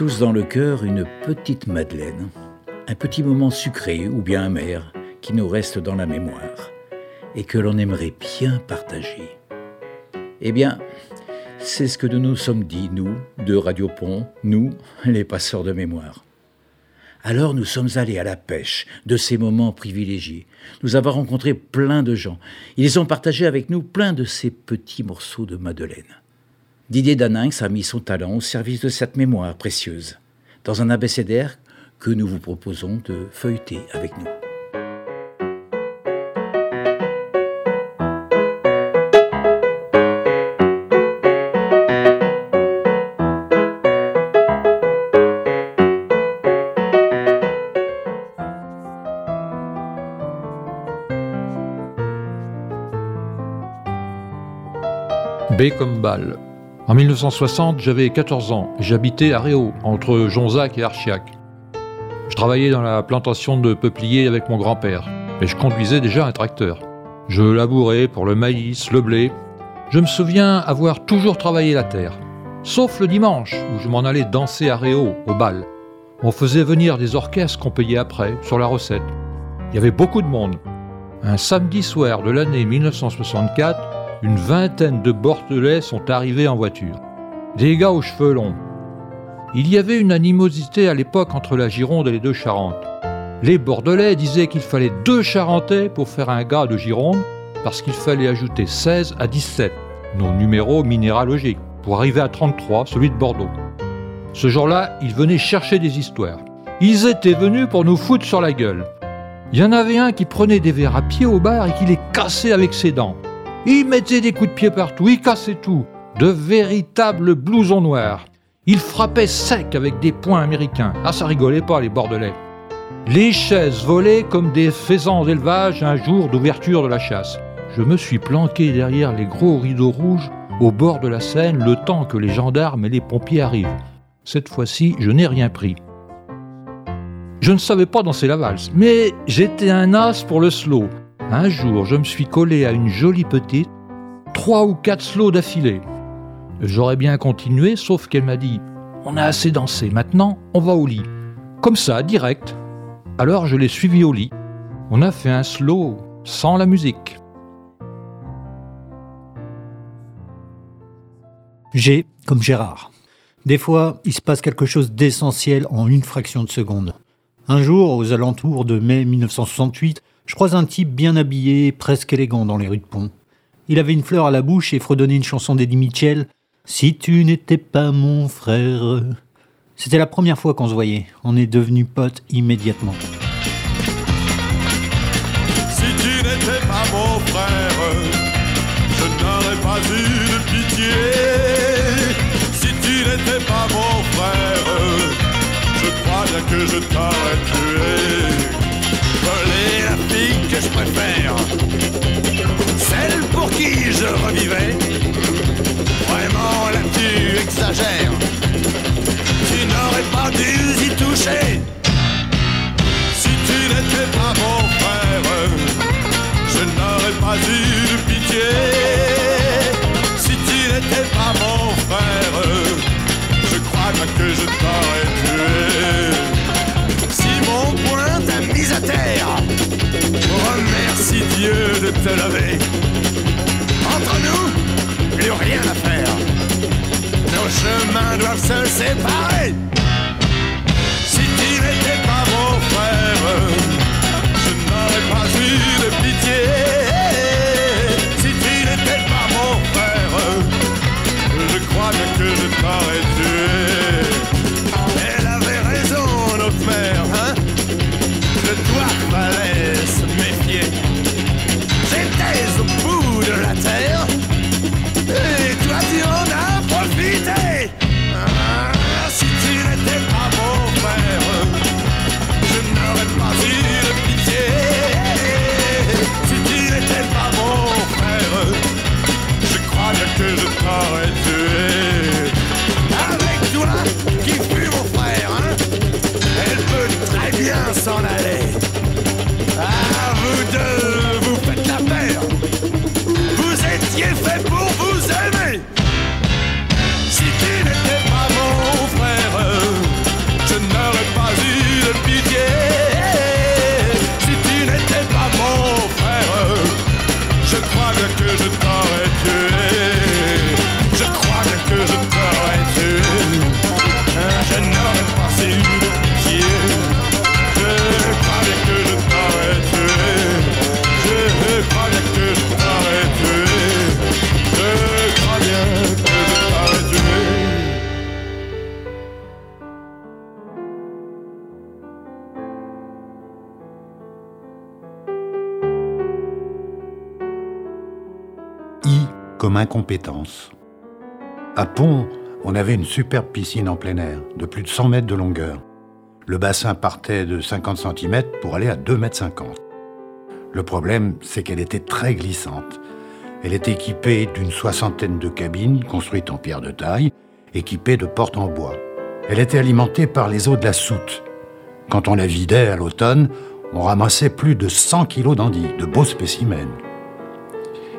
tous dans le cœur une petite Madeleine, un petit moment sucré ou bien amer qui nous reste dans la mémoire et que l'on aimerait bien partager. Eh bien, c'est ce que nous nous sommes dit, nous, de Radio Pont, nous, les passeurs de mémoire. Alors nous sommes allés à la pêche de ces moments privilégiés. Nous avons rencontré plein de gens. Ils ont partagé avec nous plein de ces petits morceaux de Madeleine. Didier Daninx a mis son talent au service de cette mémoire précieuse, dans un abécédaire que nous vous proposons de feuilleter avec nous. B comme balle. En 1960, j'avais 14 ans et j'habitais à Réau, entre Jonzac et Archiac. Je travaillais dans la plantation de peupliers avec mon grand-père, et je conduisais déjà un tracteur. Je labourais pour le maïs, le blé. Je me souviens avoir toujours travaillé la terre, sauf le dimanche où je m'en allais danser à Réau, au bal. On faisait venir des orchestres qu'on payait après, sur la recette. Il y avait beaucoup de monde. Un samedi soir de l'année 1964, une vingtaine de Bordelais sont arrivés en voiture. Des gars aux cheveux longs. Il y avait une animosité à l'époque entre la Gironde et les deux Charentes. Les Bordelais disaient qu'il fallait deux Charentais pour faire un gars de Gironde, parce qu'il fallait ajouter 16 à 17, nos numéros minéralogiques, pour arriver à 33, celui de Bordeaux. Ce jour-là, ils venaient chercher des histoires. Ils étaient venus pour nous foutre sur la gueule. Il y en avait un qui prenait des verres à pied au bar et qui les cassait avec ses dents. Il mettait des coups de pied partout, il cassait tout. De véritables blousons noirs. Il frappait sec avec des poings américains. Ah, ça rigolait pas, les Bordelais. Les chaises volaient comme des faisans d'élevage un jour d'ouverture de la chasse. Je me suis planqué derrière les gros rideaux rouges au bord de la Seine le temps que les gendarmes et les pompiers arrivent. Cette fois-ci, je n'ai rien pris. Je ne savais pas danser la valse, mais j'étais un as pour le slow. Un jour, je me suis collé à une jolie petite, trois ou quatre slows d'affilée. J'aurais bien continué, sauf qu'elle m'a dit On a assez dansé, maintenant on va au lit. Comme ça, direct. Alors je l'ai suivi au lit. On a fait un slow sans la musique. G comme Gérard. Des fois, il se passe quelque chose d'essentiel en une fraction de seconde. Un jour, aux alentours de mai 1968, je croise un type bien habillé, presque élégant dans les rues de Pont. Il avait une fleur à la bouche et fredonnait une chanson d'Eddie Mitchell. Si tu n'étais pas mon frère. C'était la première fois qu'on se voyait. On est devenus potes immédiatement. Si tu n'étais pas mon frère, je n'aurais pas eu de pitié. Si tu n'étais pas mon frère, je crois bien que je t'aurais tué la fille que je préfère. Celle pour qui je revivais. Vraiment là tu exagères. Tu n'aurais pas dû y toucher. Si tu n'étais pas mon frère, je n'aurais pas eu pitié. Toi fallait comme incompétence. À Pont, on avait une superbe piscine en plein air, de plus de 100 mètres de longueur. Le bassin partait de 50 cm pour aller à 2 mètres 50. Le problème, c'est qu'elle était très glissante. Elle était équipée d'une soixantaine de cabines construites en pierre de taille, équipées de portes en bois. Elle était alimentée par les eaux de la soute. Quand on la vidait à l'automne, on ramassait plus de 100 kilos d'anguilles, de beaux spécimens.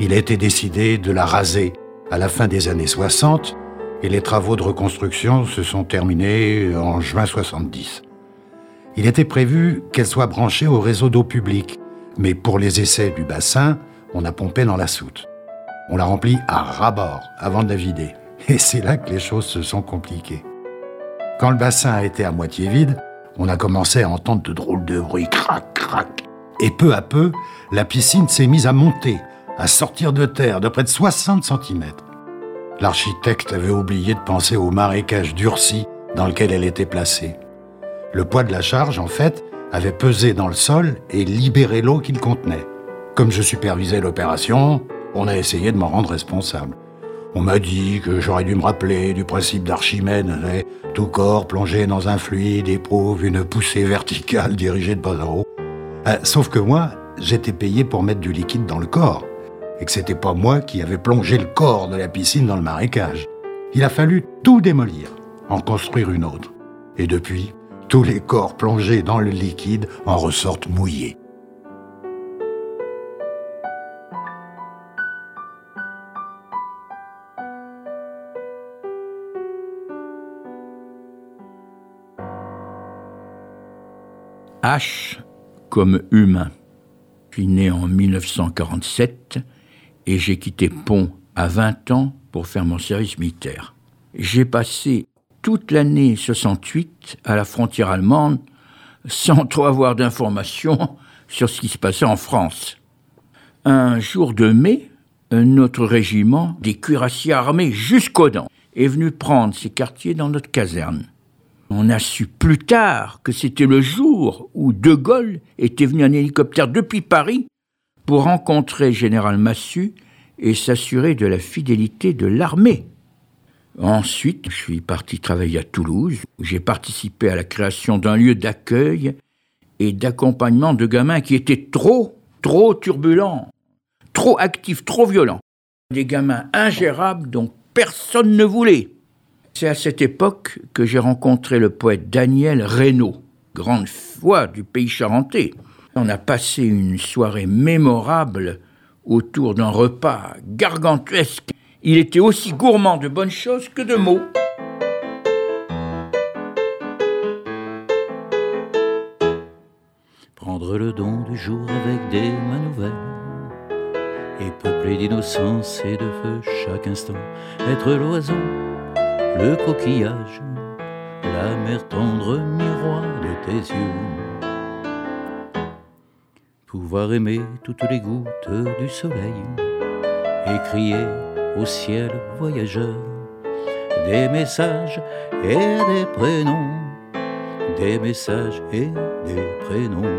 Il a été décidé de la raser à la fin des années 60 et les travaux de reconstruction se sont terminés en juin 70. Il était prévu qu'elle soit branchée au réseau d'eau publique, mais pour les essais du bassin, on a pompé dans la soute. On l'a remplie à ras-bord avant de la vider. Et c'est là que les choses se sont compliquées. Quand le bassin a été à moitié vide, on a commencé à entendre de drôles de bruits, crac, crac. Et peu à peu, la piscine s'est mise à monter, à sortir de terre de près de 60 cm. L'architecte avait oublié de penser au marécage durci dans lequel elle était placée. Le poids de la charge, en fait, avait pesé dans le sol et libéré l'eau qu'il contenait. Comme je supervisais l'opération, on a essayé de m'en rendre responsable. On m'a dit que j'aurais dû me rappeler du principe d'Archimède. Tout corps plongé dans un fluide éprouve une poussée verticale dirigée de bas en haut. Euh, sauf que moi, j'étais payé pour mettre du liquide dans le corps. Et que c'était pas moi qui avais plongé le corps de la piscine dans le marécage. Il a fallu tout démolir, en construire une autre. Et depuis, tous les corps plongés dans le liquide en ressortent mouillés. H comme humain. Je suis né en 1947 et j'ai quitté Pont à 20 ans pour faire mon service militaire. J'ai passé toute l'année 68 à la frontière allemande sans trop avoir d'informations sur ce qui se passait en France. Un jour de mai, notre régiment, des cuirassiers armés jusqu'aux dents, est venu prendre ses quartiers dans notre caserne. On a su plus tard que c'était le jour où De Gaulle était venu en hélicoptère depuis Paris pour rencontrer Général Massu et s'assurer de la fidélité de l'armée. Ensuite, je suis parti travailler à Toulouse, où j'ai participé à la création d'un lieu d'accueil et d'accompagnement de gamins qui étaient trop, trop turbulents, trop actifs, trop violents. Des gamins ingérables dont personne ne voulait. C'est à cette époque que j'ai rencontré le poète Daniel Reynaud, grande foi du pays charentais. On a passé une soirée mémorable autour d'un repas gargantuesque. Il était aussi gourmand de bonnes choses que de mots. Prendre le don du jour avec des mains nouvelles et peuplé d'innocence et de feu chaque instant. Être l'oiseau, le coquillage, la mer tendre miroir de tes yeux. Pouvoir aimer toutes les gouttes du soleil et crier au ciel voyageur des messages et des prénoms, des messages et des prénoms.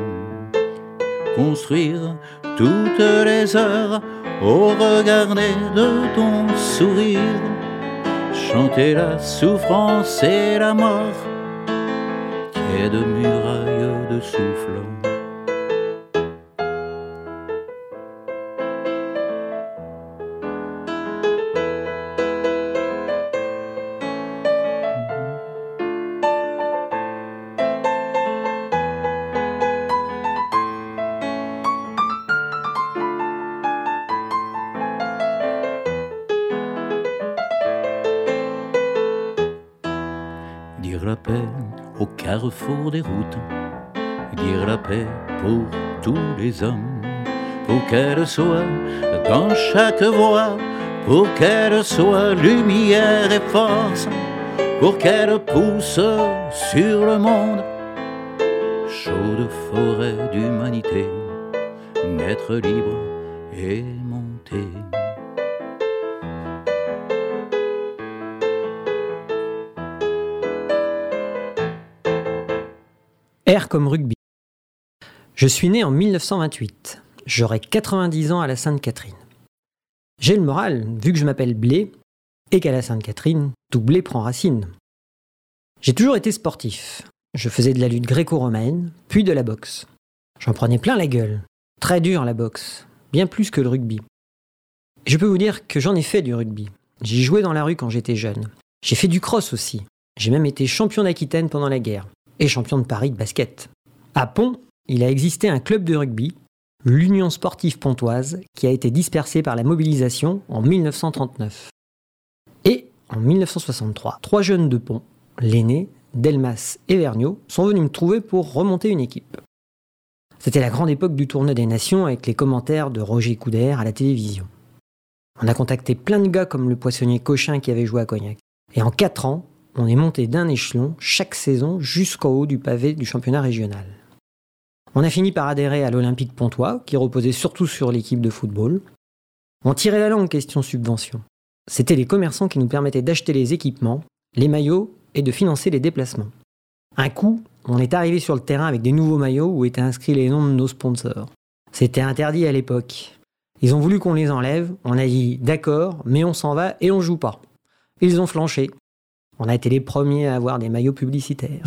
Construire toutes les heures au regard de ton sourire, chanter la souffrance et la mort, quai de murailles de souffle. Dire la paix pour tous les hommes, pour qu'elle soit dans chaque voix pour qu'elle soit lumière et force, pour qu'elle pousse sur le monde. Chaude forêt d'humanité, naître libre et monter. R comme rugby. Je suis né en 1928. J'aurai 90 ans à la Sainte-Catherine. J'ai le moral, vu que je m'appelle Blé, et qu'à la Sainte-Catherine, tout blé prend racine. J'ai toujours été sportif. Je faisais de la lutte gréco-romaine, puis de la boxe. J'en prenais plein la gueule. Très dur la boxe, bien plus que le rugby. Je peux vous dire que j'en ai fait du rugby. J'ai joué dans la rue quand j'étais jeune. J'ai fait du cross aussi. J'ai même été champion d'Aquitaine pendant la guerre et champion de Paris de basket. À Pont, il a existé un club de rugby, l'Union sportive pontoise, qui a été dispersé par la mobilisation en 1939. Et en 1963, trois jeunes de Pont, l'aîné, Delmas et Vergniaud, sont venus me trouver pour remonter une équipe. C'était la grande époque du tournoi des nations avec les commentaires de Roger Coudert à la télévision. On a contacté plein de gars comme le poissonnier Cochin qui avait joué à Cognac. Et en quatre ans, on est monté d'un échelon chaque saison jusqu'en haut du pavé du championnat régional. On a fini par adhérer à l'Olympique Pontois, qui reposait surtout sur l'équipe de football. On tirait la langue question subvention. C'était les commerçants qui nous permettaient d'acheter les équipements, les maillots et de financer les déplacements. Un coup, on est arrivé sur le terrain avec des nouveaux maillots où étaient inscrits les noms de nos sponsors. C'était interdit à l'époque. Ils ont voulu qu'on les enlève, on a dit d'accord, mais on s'en va et on joue pas. Ils ont flanché, on a été les premiers à avoir des maillots publicitaires.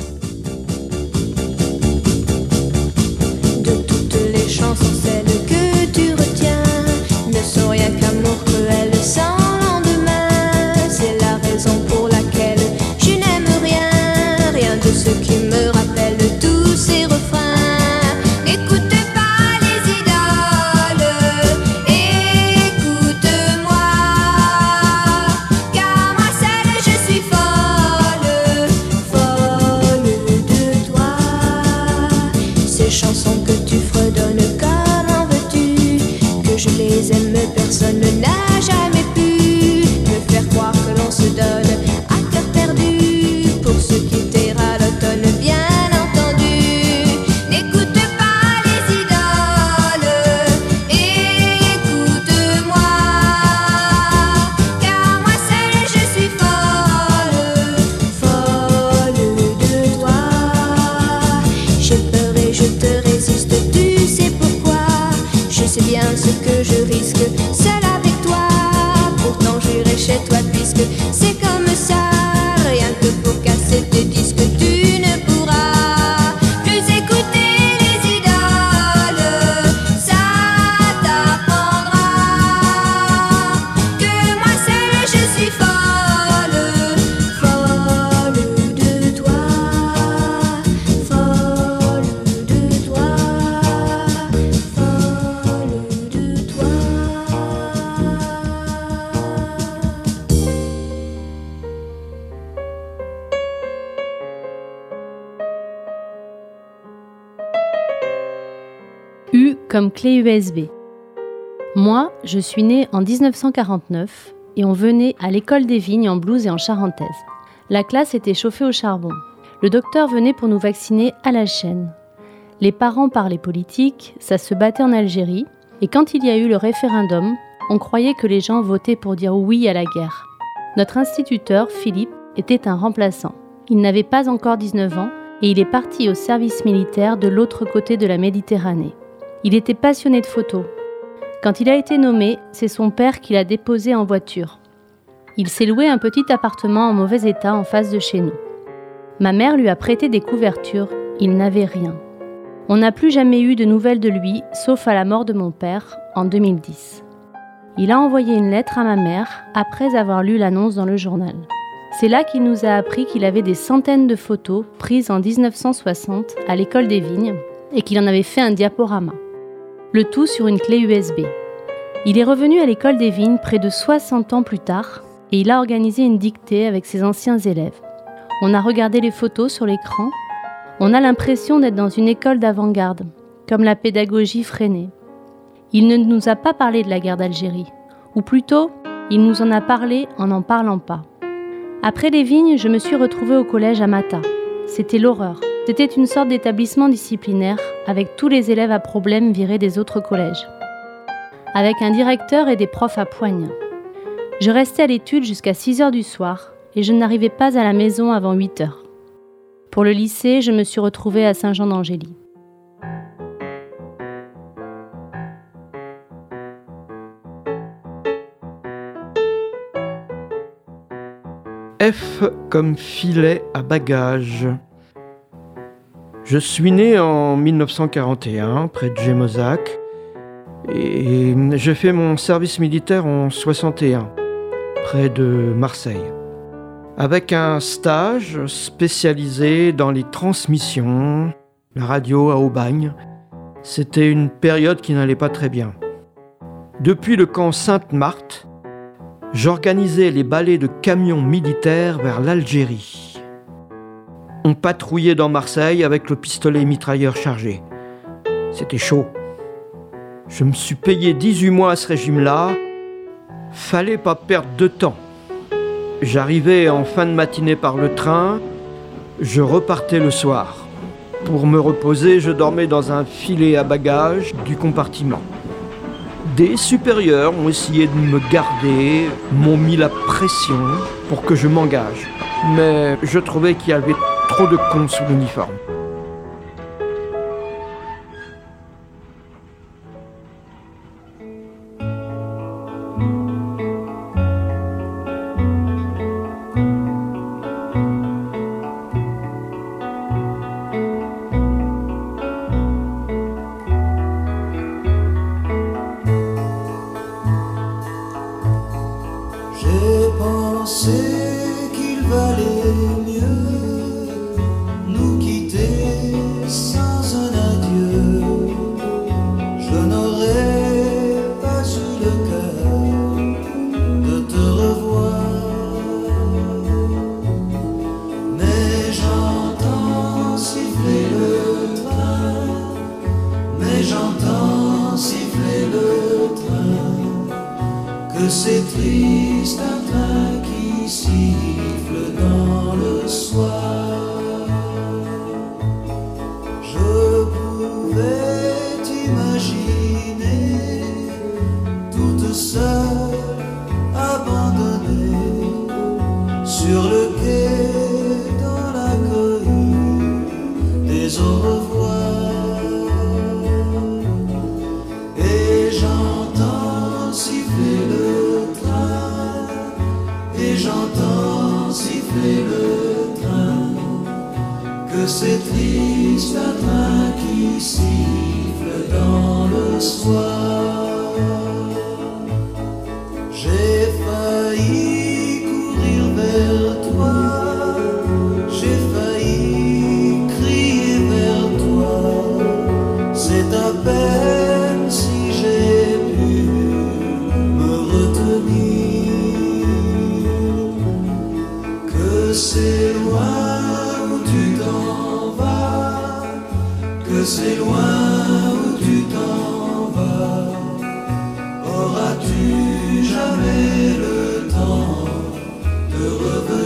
Comme clé USB. Moi, je suis née en 1949 et on venait à l'école des vignes en blouse et en charentaise. La classe était chauffée au charbon. Le docteur venait pour nous vacciner à la chaîne. Les parents parlaient politique, ça se battait en Algérie, et quand il y a eu le référendum, on croyait que les gens votaient pour dire oui à la guerre. Notre instituteur, Philippe, était un remplaçant. Il n'avait pas encore 19 ans et il est parti au service militaire de l'autre côté de la Méditerranée. Il était passionné de photos. Quand il a été nommé, c'est son père qui l'a déposé en voiture. Il s'est loué un petit appartement en mauvais état en face de chez nous. Ma mère lui a prêté des couvertures, il n'avait rien. On n'a plus jamais eu de nouvelles de lui, sauf à la mort de mon père en 2010. Il a envoyé une lettre à ma mère après avoir lu l'annonce dans le journal. C'est là qu'il nous a appris qu'il avait des centaines de photos prises en 1960 à l'école des vignes et qu'il en avait fait un diaporama. Le tout sur une clé USB. Il est revenu à l'école des vignes près de 60 ans plus tard et il a organisé une dictée avec ses anciens élèves. On a regardé les photos sur l'écran. On a l'impression d'être dans une école d'avant-garde, comme la pédagogie freinée. Il ne nous a pas parlé de la guerre d'Algérie, ou plutôt, il nous en a parlé en n'en parlant pas. Après les vignes, je me suis retrouvée au collège à Mata. C'était l'horreur. C'était une sorte d'établissement disciplinaire avec tous les élèves à problème virés des autres collèges. Avec un directeur et des profs à poigne. Je restais à l'étude jusqu'à 6 heures du soir et je n'arrivais pas à la maison avant 8 heures. Pour le lycée, je me suis retrouvée à Saint-Jean d'Angély. F comme filet à bagages. Je suis né en 1941 près de Gémozac et j'ai fait mon service militaire en 61 près de Marseille avec un stage spécialisé dans les transmissions, la radio à Aubagne. C'était une période qui n'allait pas très bien. Depuis le camp Sainte-Marthe, j'organisais les balais de camions militaires vers l'Algérie. On patrouillait dans Marseille avec le pistolet mitrailleur chargé. C'était chaud. Je me suis payé 18 mois à ce régime-là. Fallait pas perdre de temps. J'arrivais en fin de matinée par le train, je repartais le soir. Pour me reposer, je dormais dans un filet à bagages du compartiment. Des supérieurs ont essayé de me garder, m'ont mis la pression pour que je m'engage. Mais je trouvais qu'il y avait trop de cons sous l'uniforme. Dans le de revenir?